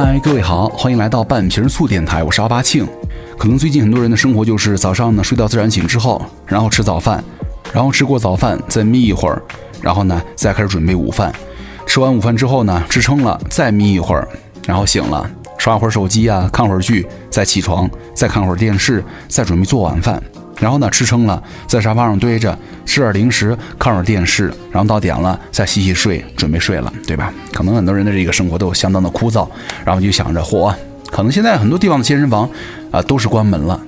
嗨，各位好，欢迎来到半瓶醋电台，我是阿巴庆。可能最近很多人的生活就是早上呢睡到自然醒之后，然后吃早饭，然后吃过早饭再眯一会儿，然后呢再开始准备午饭。吃完午饭之后呢，吃撑了再眯一会儿，然后醒了刷会儿手机啊，看会儿剧，再起床再看会儿电视，再准备做晚饭。然后呢，吃撑了，在沙发上堆着，吃点零食，看会儿电视，然后到点了再洗洗睡，准备睡了，对吧？可能很多人的这个生活都相当的枯燥，然后就想着，嚯，可能现在很多地方的健身房啊都是关门了，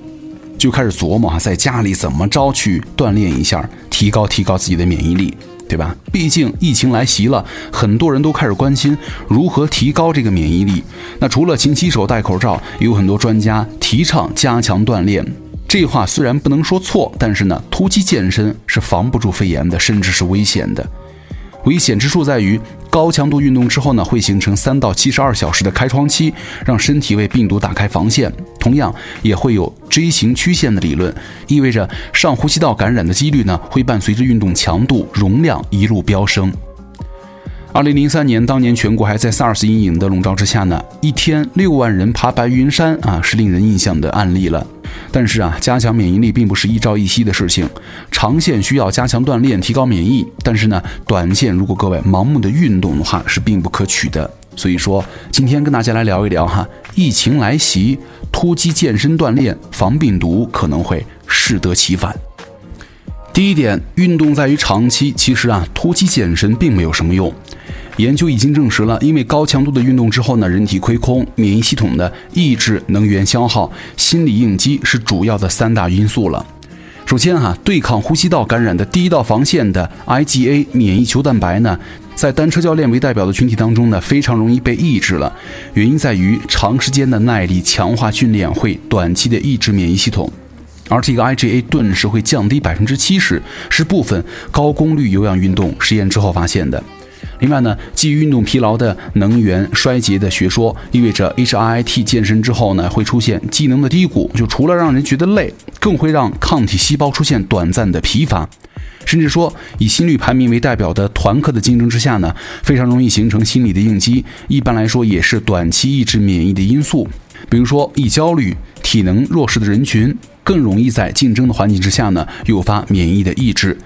就开始琢磨哈，在家里怎么着去锻炼一下，提高提高自己的免疫力，对吧？毕竟疫情来袭了，很多人都开始关心如何提高这个免疫力。那除了勤洗手、戴口罩，也有很多专家提倡加强锻炼。这话虽然不能说错，但是呢，突击健身是防不住肺炎的，甚至是危险的。危险之处在于，高强度运动之后呢，会形成三到七十二小时的开窗期，让身体为病毒打开防线。同样，也会有 J 型曲线的理论，意味着上呼吸道感染的几率呢，会伴随着运动强度、容量一路飙升。二零零三年，当年全国还在 SARS 阴影的笼罩之下呢，一天六万人爬白云山啊，是令人印象的案例了。但是啊，加强免疫力并不是一朝一夕的事情，长线需要加强锻炼，提高免疫。但是呢，短线如果各位盲目的运动的话，是并不可取的。所以说，今天跟大家来聊一聊哈，疫情来袭，突击健身锻炼防病毒可能会适得其反。第一点，运动在于长期，其实啊，突击健身并没有什么用。研究已经证实了，因为高强度的运动之后呢，人体亏空，免疫系统的抑制能源消耗，心理应激是主要的三大因素了。首先哈，对抗呼吸道感染的第一道防线的 IgA 免疫球蛋白呢，在单车教练为代表的群体当中呢，非常容易被抑制了。原因在于长时间的耐力强化训练会短期的抑制免疫系统，而这个 IgA 顿时会降低百分之七十，是部分高功率有氧运动实验之后发现的。另外呢，基于运动疲劳的能源衰竭的学说，意味着 HIIT 健身之后呢，会出现机能的低谷，就除了让人觉得累，更会让抗体细胞出现短暂的疲乏，甚至说以心率排名为代表的团课的竞争之下呢，非常容易形成心理的应激，一般来说也是短期抑制免疫的因素。比如说，易焦虑、体能弱势的人群，更容易在竞争的环境之下呢，诱发免疫的抑制。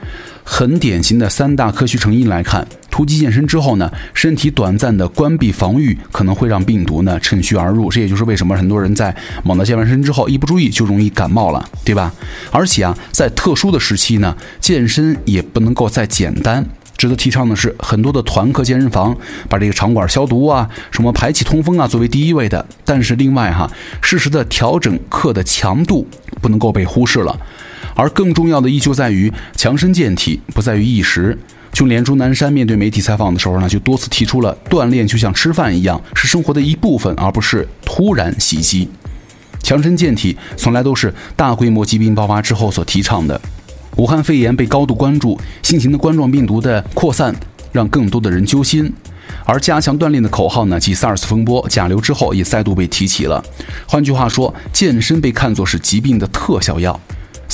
很典型的三大科学成因来看，突击健身之后呢，身体短暂的关闭防御，可能会让病毒呢趁虚而入。这也就是为什么很多人在猛地健完身之后，一不注意就容易感冒了，对吧？而且啊，在特殊的时期呢，健身也不能够再简单。值得提倡的是，很多的团课健身房把这个场馆消毒啊，什么排气通风啊作为第一位的。但是另外哈，适时的调整课的强度不能够被忽视了。而更重要的依旧在于强身健体，不在于一时。就连钟南山面对媒体采访的时候呢，就多次提出了锻炼就像吃饭一样，是生活的一部分，而不是突然袭击。强身健体从来都是大规模疾病爆发之后所提倡的。武汉肺炎被高度关注，新型的冠状病毒的扩散让更多的人揪心。而加强锻炼的口号呢，继 SARS 风波、甲流之后也再度被提起了。换句话说，健身被看作是疾病的特效药。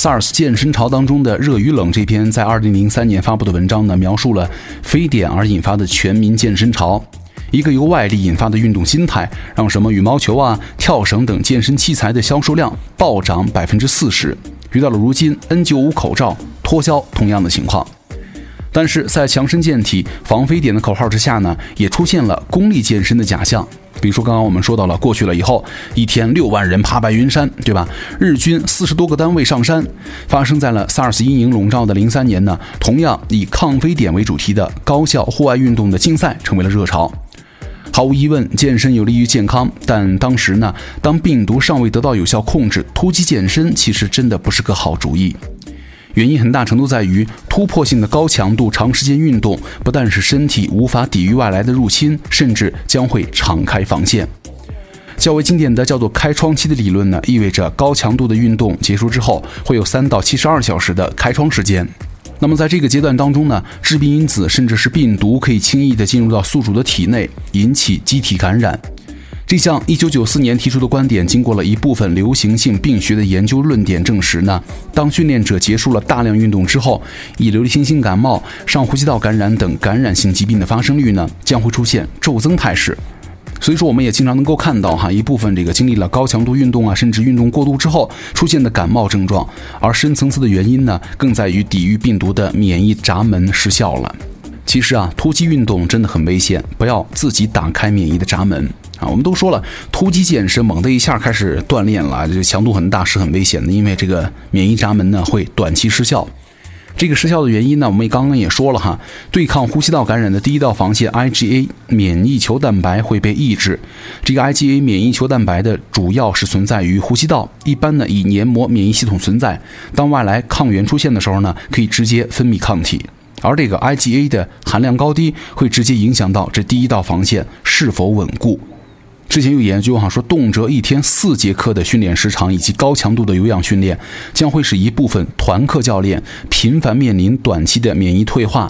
SARS 健身潮当中的热与冷这篇在2003年发布的文章呢，描述了非典而引发的全民健身潮，一个由外力引发的运动心态，让什么羽毛球啊、跳绳等健身器材的销售量暴涨百分之四十。遇到了如今 N95 口罩脱销同样的情况，但是在强身健体、防非典的口号之下呢，也出现了功利健身的假象。比如说，刚刚我们说到了过去了以后，一天六万人爬白云山，对吧？日均四十多个单位上山。发生在了 SARS 阴影笼罩的零三年呢，同样以抗非典为主题的高校户外运动的竞赛成为了热潮。毫无疑问，健身有利于健康，但当时呢，当病毒尚未得到有效控制，突击健身其实真的不是个好主意。原因很大程度在于突破性的高强度长时间运动，不但是身体无法抵御外来的入侵，甚至将会敞开防线。较为经典的叫做开窗期的理论呢，意味着高强度的运动结束之后，会有三到七十二小时的开窗时间。那么在这个阶段当中呢，致病因子甚至是病毒可以轻易的进入到宿主的体内，引起机体感染。这项1994年提出的观点，经过了一部分流行性病学的研究论点证实呢，当训练者结束了大量运动之后，以流行性感冒、上呼吸道感染等感染性疾病的发生率呢，将会出现骤增态势。所以说，我们也经常能够看到哈，一部分这个经历了高强度运动啊，甚至运动过度之后出现的感冒症状，而深层次的原因呢，更在于抵御病毒的免疫闸门失效了。其实啊，突击运动真的很危险，不要自己打开免疫的闸门啊。我们都说了，突击健身猛的一下开始锻炼了，这强度很大是很危险的，因为这个免疫闸门呢会短期失效。这个失效的原因呢，我们也刚刚也说了哈，对抗呼吸道感染的第一道防线 IgA 免疫球蛋白会被抑制。这个 IgA 免疫球蛋白的主要是存在于呼吸道，一般呢以黏膜免疫系统存在。当外来抗原出现的时候呢，可以直接分泌抗体。而这个 IgA 的含量高低，会直接影响到这第一道防线是否稳固。之前有研究哈说，动辄一天四节课的训练时长以及高强度的有氧训练，将会使一部分团课教练频繁面临短期的免疫退化。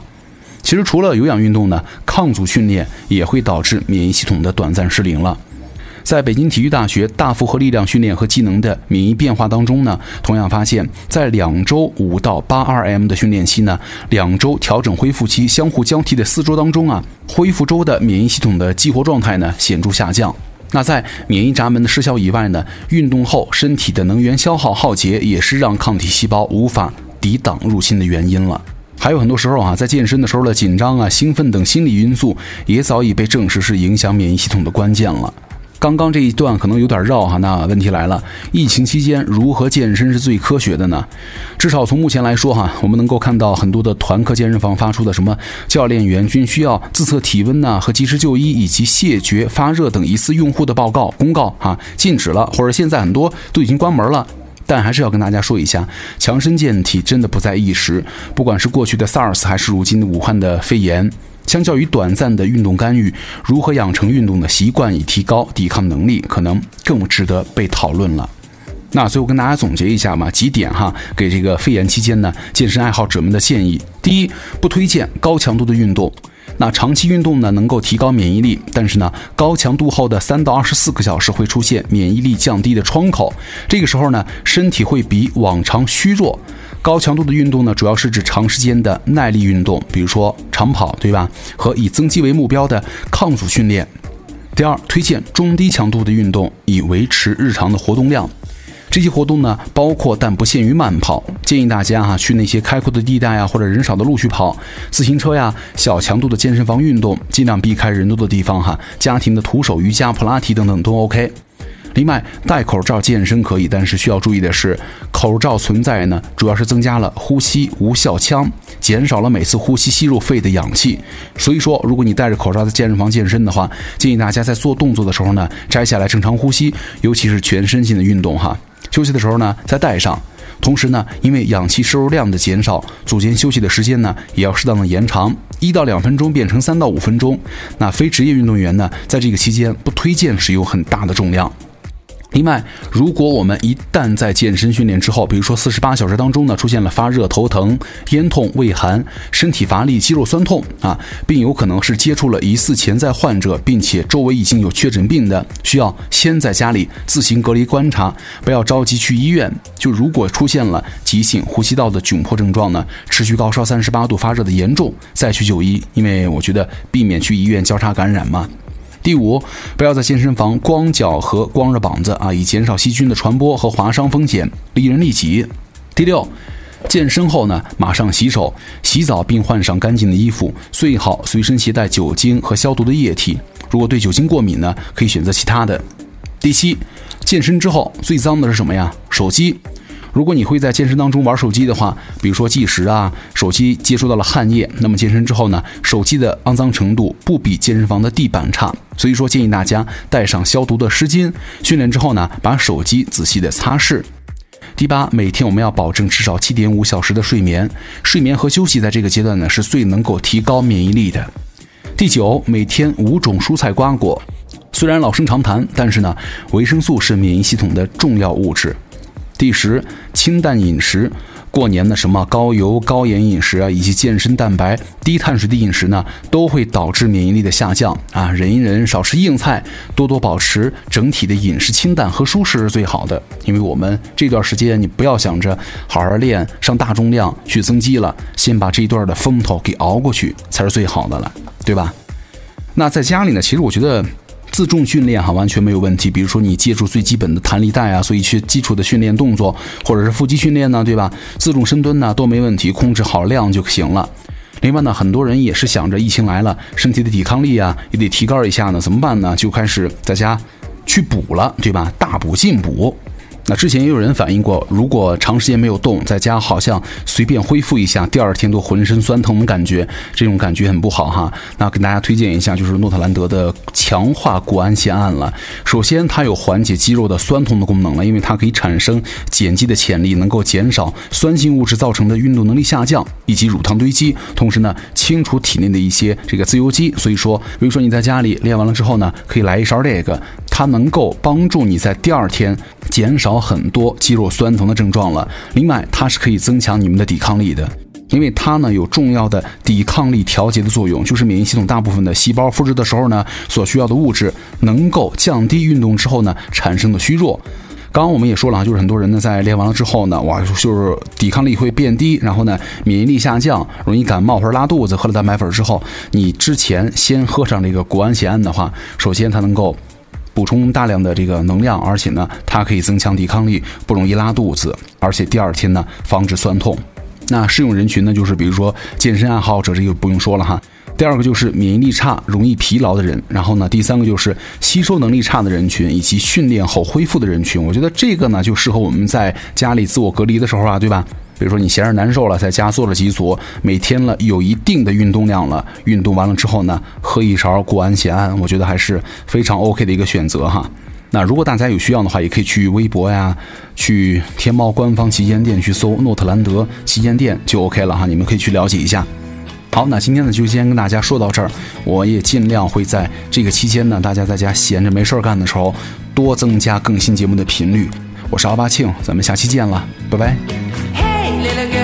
其实除了有氧运动呢，抗阻训练也会导致免疫系统的短暂失灵了。在北京体育大学大负荷力量训练和技能的免疫变化当中呢，同样发现，在两周五到八二 M 的训练期呢，两周调整恢复期相互交替的四周当中啊，恢复周的免疫系统的激活状态呢显著下降。那在免疫闸门的失效以外呢，运动后身体的能源消耗耗竭也是让抗体细胞无法抵挡入侵的原因了。还有很多时候啊，在健身的时候的紧张啊、兴奋等心理因素，也早已被证实是影响免疫系统的关键了。刚刚这一段可能有点绕哈，那问题来了，疫情期间如何健身是最科学的呢？至少从目前来说哈，我们能够看到很多的团课健身房发出的什么教练员均需要自测体温呐和及时就医以及谢绝发热等疑似用户的报告公告哈，禁止了，或者现在很多都已经关门了。但还是要跟大家说一下，强身健体真的不在一时，不管是过去的 SARS 还是如今的武汉的肺炎。相较于短暂的运动干预，如何养成运动的习惯以提高抵抗能力，可能更值得被讨论了。那最后跟大家总结一下嘛，几点哈，给这个肺炎期间呢健身爱好者们的建议：第一，不推荐高强度的运动。那长期运动呢能够提高免疫力，但是呢高强度后的三到二十四个小时会出现免疫力降低的窗口，这个时候呢身体会比往常虚弱。高强度的运动呢，主要是指长时间的耐力运动，比如说长跑，对吧？和以增肌为目标的抗阻训练。第二，推荐中低强度的运动，以维持日常的活动量。这些活动呢，包括但不限于慢跑。建议大家哈，去那些开阔的地带啊，或者人少的路去跑，自行车呀，小强度的健身房运动，尽量避开人多的地方哈。家庭的徒手瑜伽、普拉提等等都 OK。另外，戴口罩健身可以，但是需要注意的是，口罩存在呢，主要是增加了呼吸无效腔，减少了每次呼吸吸入肺的氧气。所以说，如果你戴着口罩在健身房健身的话，建议大家在做动作的时候呢，摘下来正常呼吸，尤其是全身性的运动哈。休息的时候呢，再戴上。同时呢，因为氧气摄入量的减少，组间休息的时间呢，也要适当的延长，一到两分钟变成三到五分钟。那非职业运动员呢，在这个期间不推荐使用很大的重量。另外，如果我们一旦在健身训练之后，比如说四十八小时当中呢，出现了发热、头疼、咽痛、畏寒、身体乏力、肌肉酸痛啊，并有可能是接触了疑似潜在患者，并且周围已经有确诊病的，需要先在家里自行隔离观察，不要着急去医院。就如果出现了急性呼吸道的窘迫症状呢，持续高烧三十八度、发热的严重，再去就医，因为我觉得避免去医院交叉感染嘛。第五，不要在健身房光脚和光着膀子啊，以减少细菌的传播和划伤风险，利人利己。第六，健身后呢，马上洗手、洗澡，并换上干净的衣服，最好随身携带酒精和消毒的液体。如果对酒精过敏呢，可以选择其他的。第七，健身之后最脏的是什么呀？手机。如果你会在健身当中玩手机的话，比如说计时啊，手机接触到了汗液，那么健身之后呢，手机的肮脏程度不比健身房的地板差。所以说建议大家带上消毒的湿巾，训练之后呢，把手机仔细的擦拭。第八，每天我们要保证至少七点五小时的睡眠，睡眠和休息在这个阶段呢是最能够提高免疫力的。第九，每天五种蔬菜瓜果，虽然老生常谈，但是呢，维生素是免疫系统的重要物质。第十，清淡饮食。过年的什么高油高盐饮食啊，以及健身蛋白低碳水的饮食呢，都会导致免疫力的下降啊。忍一忍，少吃硬菜，多多保持整体的饮食清淡和舒适是最好的。因为我们这段时间，你不要想着好好练上大重量去增肌了，先把这一段的风头给熬过去才是最好的了，对吧？那在家里呢，其实我觉得。自重训练哈完全没有问题。比如说你借助最基本的弹力带啊，做一些基础的训练动作，或者是腹肌训练呢，对吧？自重深蹲呢都没问题，控制好量就行了。另外呢，很多人也是想着疫情来了，身体的抵抗力啊也得提高一下呢，怎么办呢？就开始在家去补了，对吧？大补进补。那之前也有人反映过，如果长时间没有动，在家好像随便恢复一下，第二天都浑身酸疼的感觉，这种感觉很不好哈。那跟大家推荐一下，就是诺特兰德的强化谷氨酰胺了。首先，它有缓解肌肉的酸痛的功能了，因为它可以产生碱基的潜力，能够减少酸性物质造成的运动能力下降以及乳糖堆积，同时呢，清除体内的一些这个自由基。所以说，比如说你在家里练完了之后呢，可以来一勺这个。它能够帮助你在第二天减少很多肌肉酸疼的症状了。另外，它是可以增强你们的抵抗力的，因为它呢有重要的抵抗力调节的作用，就是免疫系统大部分的细胞复制的时候呢所需要的物质，能够降低运动之后呢产生的虚弱。刚刚我们也说了啊，就是很多人呢在练完了之后呢，哇，就是抵抗力会变低，然后呢免疫力下降，容易感冒或者拉肚子。喝了蛋白粉之后，你之前先喝上这个谷氨酰胺的话，首先它能够。补充大量的这个能量，而且呢，它可以增强抵抗力，不容易拉肚子，而且第二天呢，防止酸痛。那适用人群呢，就是比如说健身爱好者，这个不用说了哈。第二个就是免疫力差、容易疲劳的人，然后呢，第三个就是吸收能力差的人群，以及训练后恢复的人群。我觉得这个呢，就适合我们在家里自我隔离的时候啊，对吧？比如说你闲着难受了，在家做了几组，每天了有一定的运动量了，运动完了之后呢，喝一勺谷氨酰胺，我觉得还是非常 OK 的一个选择哈。那如果大家有需要的话，也可以去微博呀，去天猫官方旗舰店去搜诺特兰德旗舰店就 OK 了哈，你们可以去了解一下。好，那今天呢就先跟大家说到这儿，我也尽量会在这个期间呢，大家在家闲着没事儿干的时候，多增加更新节目的频率。我是奥巴庆，咱们下期见了，拜拜。Again.